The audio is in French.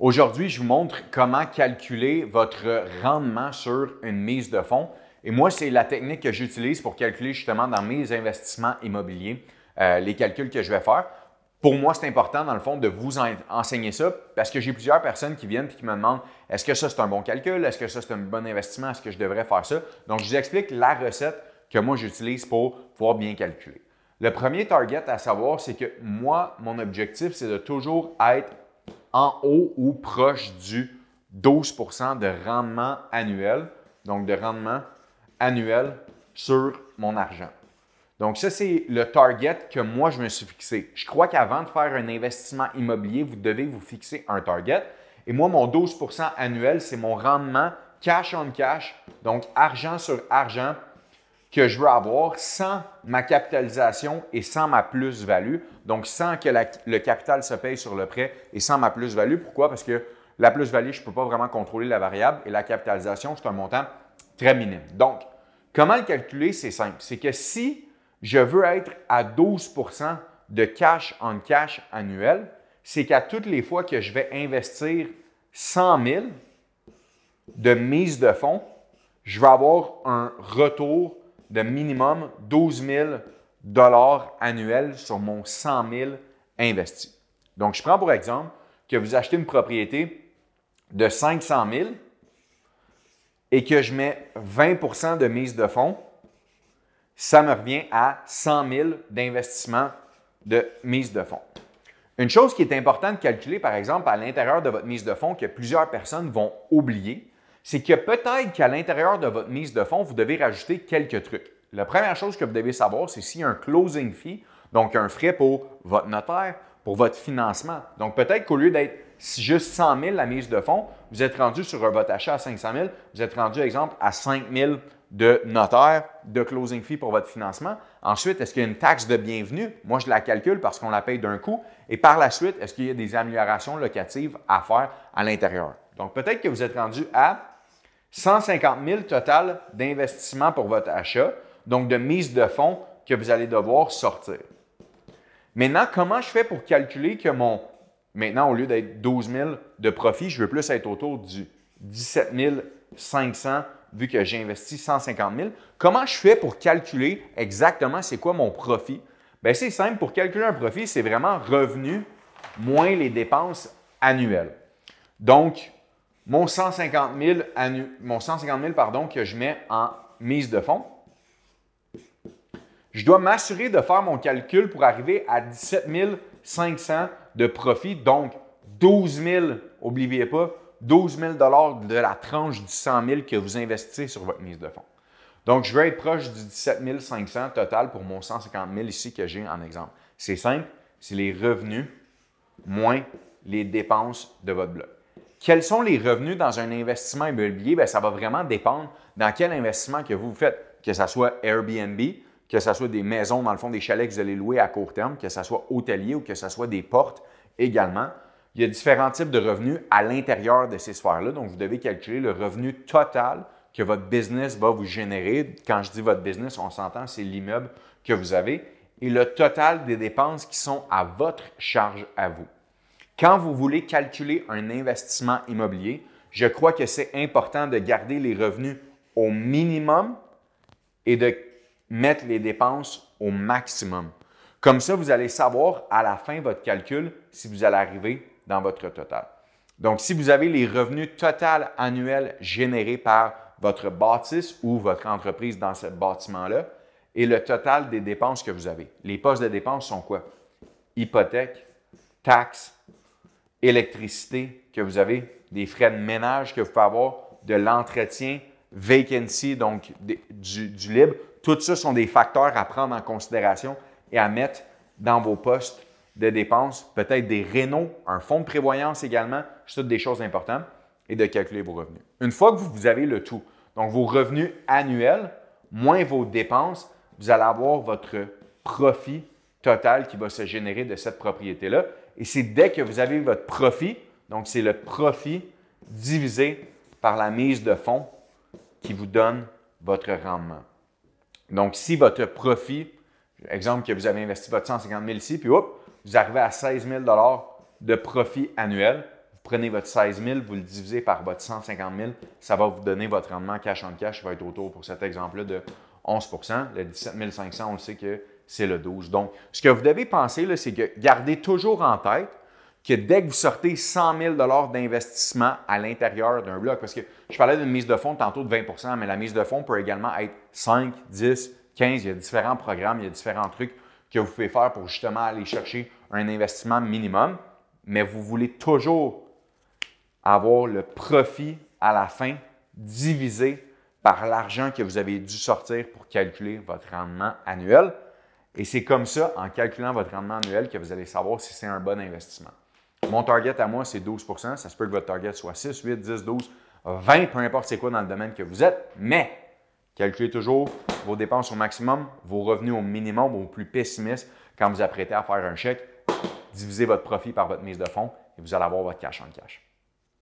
Aujourd'hui, je vous montre comment calculer votre rendement sur une mise de fonds. Et moi, c'est la technique que j'utilise pour calculer justement dans mes investissements immobiliers euh, les calculs que je vais faire. Pour moi, c'est important, dans le fond, de vous enseigner ça parce que j'ai plusieurs personnes qui viennent et qui me demandent est-ce que ça, c'est un bon calcul? Est-ce que ça, c'est un bon investissement? Est-ce que je devrais faire ça? Donc, je vous explique la recette que moi, j'utilise pour pouvoir bien calculer. Le premier target à savoir, c'est que moi, mon objectif, c'est de toujours être en haut ou proche du 12% de rendement annuel, donc de rendement annuel sur mon argent. Donc, ça, c'est le target que moi, je me suis fixé. Je crois qu'avant de faire un investissement immobilier, vous devez vous fixer un target. Et moi, mon 12% annuel, c'est mon rendement cash on cash, donc argent sur argent que je veux avoir sans ma capitalisation et sans ma plus-value. Donc, sans que le capital se paye sur le prêt et sans ma plus-value. Pourquoi? Parce que la plus-value, je ne peux pas vraiment contrôler la variable et la capitalisation, c'est un montant très minime. Donc, comment le calculer? C'est simple. C'est que si je veux être à 12 de cash en cash annuel, c'est qu'à toutes les fois que je vais investir 100 000 de mise de fonds, je vais avoir un retour de minimum 12 000 dollars annuels sur mon 100 000 investi. Donc, je prends pour exemple que vous achetez une propriété de 500 000 et que je mets 20% de mise de fonds, ça me revient à 100 000 d'investissement de mise de fonds. Une chose qui est importante de calculer, par exemple, à l'intérieur de votre mise de fonds que plusieurs personnes vont oublier, c'est que peut-être qu'à l'intérieur de votre mise de fonds, vous devez rajouter quelques trucs. La première chose que vous devez savoir, c'est s'il y a un closing fee, donc un frais pour votre notaire, pour votre financement. Donc peut-être qu'au lieu d'être juste 100 000 la mise de fonds, vous êtes rendu sur votre achat à 500 000, vous êtes rendu, exemple, à 5 000 de notaire, de closing fee pour votre financement. Ensuite, est-ce qu'il y a une taxe de bienvenue? Moi, je la calcule parce qu'on la paye d'un coup. Et par la suite, est-ce qu'il y a des améliorations locatives à faire à l'intérieur? Donc, peut-être que vous êtes rendu à 150 000 total d'investissement pour votre achat, donc de mise de fonds que vous allez devoir sortir. Maintenant, comment je fais pour calculer que mon, maintenant, au lieu d'être 12 000 de profit, je veux plus être autour du 17 500 vu que j'ai investi 150 000. Comment je fais pour calculer exactement c'est quoi mon profit? Bien, c'est simple. Pour calculer un profit, c'est vraiment revenu moins les dépenses annuelles. Donc, mon 150 000, mon 150 000 pardon, que je mets en mise de fonds, je dois m'assurer de faire mon calcul pour arriver à 17 500 de profit. Donc, 12 000, n'oubliez pas, 12 000 de la tranche du 100 000 que vous investissez sur votre mise de fonds. Donc, je vais être proche du 17 500 total pour mon 150 000 ici que j'ai en exemple. C'est simple, c'est les revenus moins les dépenses de votre bloc. Quels sont les revenus dans un investissement immobilier? Bien, ça va vraiment dépendre dans quel investissement que vous faites, que ce soit Airbnb, que ce soit des maisons, dans le fond, des chalets que vous allez louer à court terme, que ce soit hôtelier ou que ce soit des portes également. Il y a différents types de revenus à l'intérieur de ces sphères-là. Donc, vous devez calculer le revenu total que votre business va vous générer. Quand je dis votre business, on s'entend, c'est l'immeuble que vous avez et le total des dépenses qui sont à votre charge à vous. Quand vous voulez calculer un investissement immobilier, je crois que c'est important de garder les revenus au minimum et de mettre les dépenses au maximum. Comme ça, vous allez savoir à la fin de votre calcul si vous allez arriver dans votre total. Donc, si vous avez les revenus total annuels générés par votre bâtisse ou votre entreprise dans ce bâtiment-là et le total des dépenses que vous avez. Les postes de dépenses sont quoi? Hypothèque, taxes, électricité que vous avez, des frais de ménage que vous pouvez avoir, de l'entretien, vacancy, donc du, du libre. Tout ça sont des facteurs à prendre en considération et à mettre dans vos postes de dépenses, peut-être des rénaux, un fonds de prévoyance également, c'est toutes des choses importantes, et de calculer vos revenus. Une fois que vous avez le tout, donc vos revenus annuels moins vos dépenses, vous allez avoir votre profit total qui va se générer de cette propriété-là. Et c'est dès que vous avez votre profit, donc c'est le profit divisé par la mise de fonds qui vous donne votre rendement. Donc, si votre profit, exemple que vous avez investi votre 150 000 ici, puis hop, vous arrivez à 16 000 de profit annuel, vous prenez votre 16 000, vous le divisez par votre 150 000, ça va vous donner votre rendement cash en cash, qui va être autour pour cet exemple-là de 11% Le 17 500, on le sait que c'est le 12 Donc, ce que vous devez penser, c'est que gardez toujours en tête que dès que vous sortez 100 000 d'investissement à l'intérieur d'un bloc, parce que je parlais d'une mise de fonds tantôt de 20% mais la mise de fonds peut également être 5, 10, 15. Il y a différents programmes, il y a différents trucs que vous pouvez faire pour justement aller chercher un investissement minimum, mais vous voulez toujours avoir le profit à la fin divisé par l'argent que vous avez dû sortir pour calculer votre rendement annuel. Et c'est comme ça, en calculant votre rendement annuel, que vous allez savoir si c'est un bon investissement. Mon target à moi, c'est 12% Ça se peut que votre target soit 6, 8, 10, 12, 20, peu importe c'est quoi dans le domaine que vous êtes, mais calculez toujours vos dépenses au maximum, vos revenus au minimum, au plus pessimiste quand vous apprêtez à faire un chèque. Divisez votre profit par votre mise de fonds et vous allez avoir votre cash en cash.